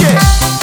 yeah.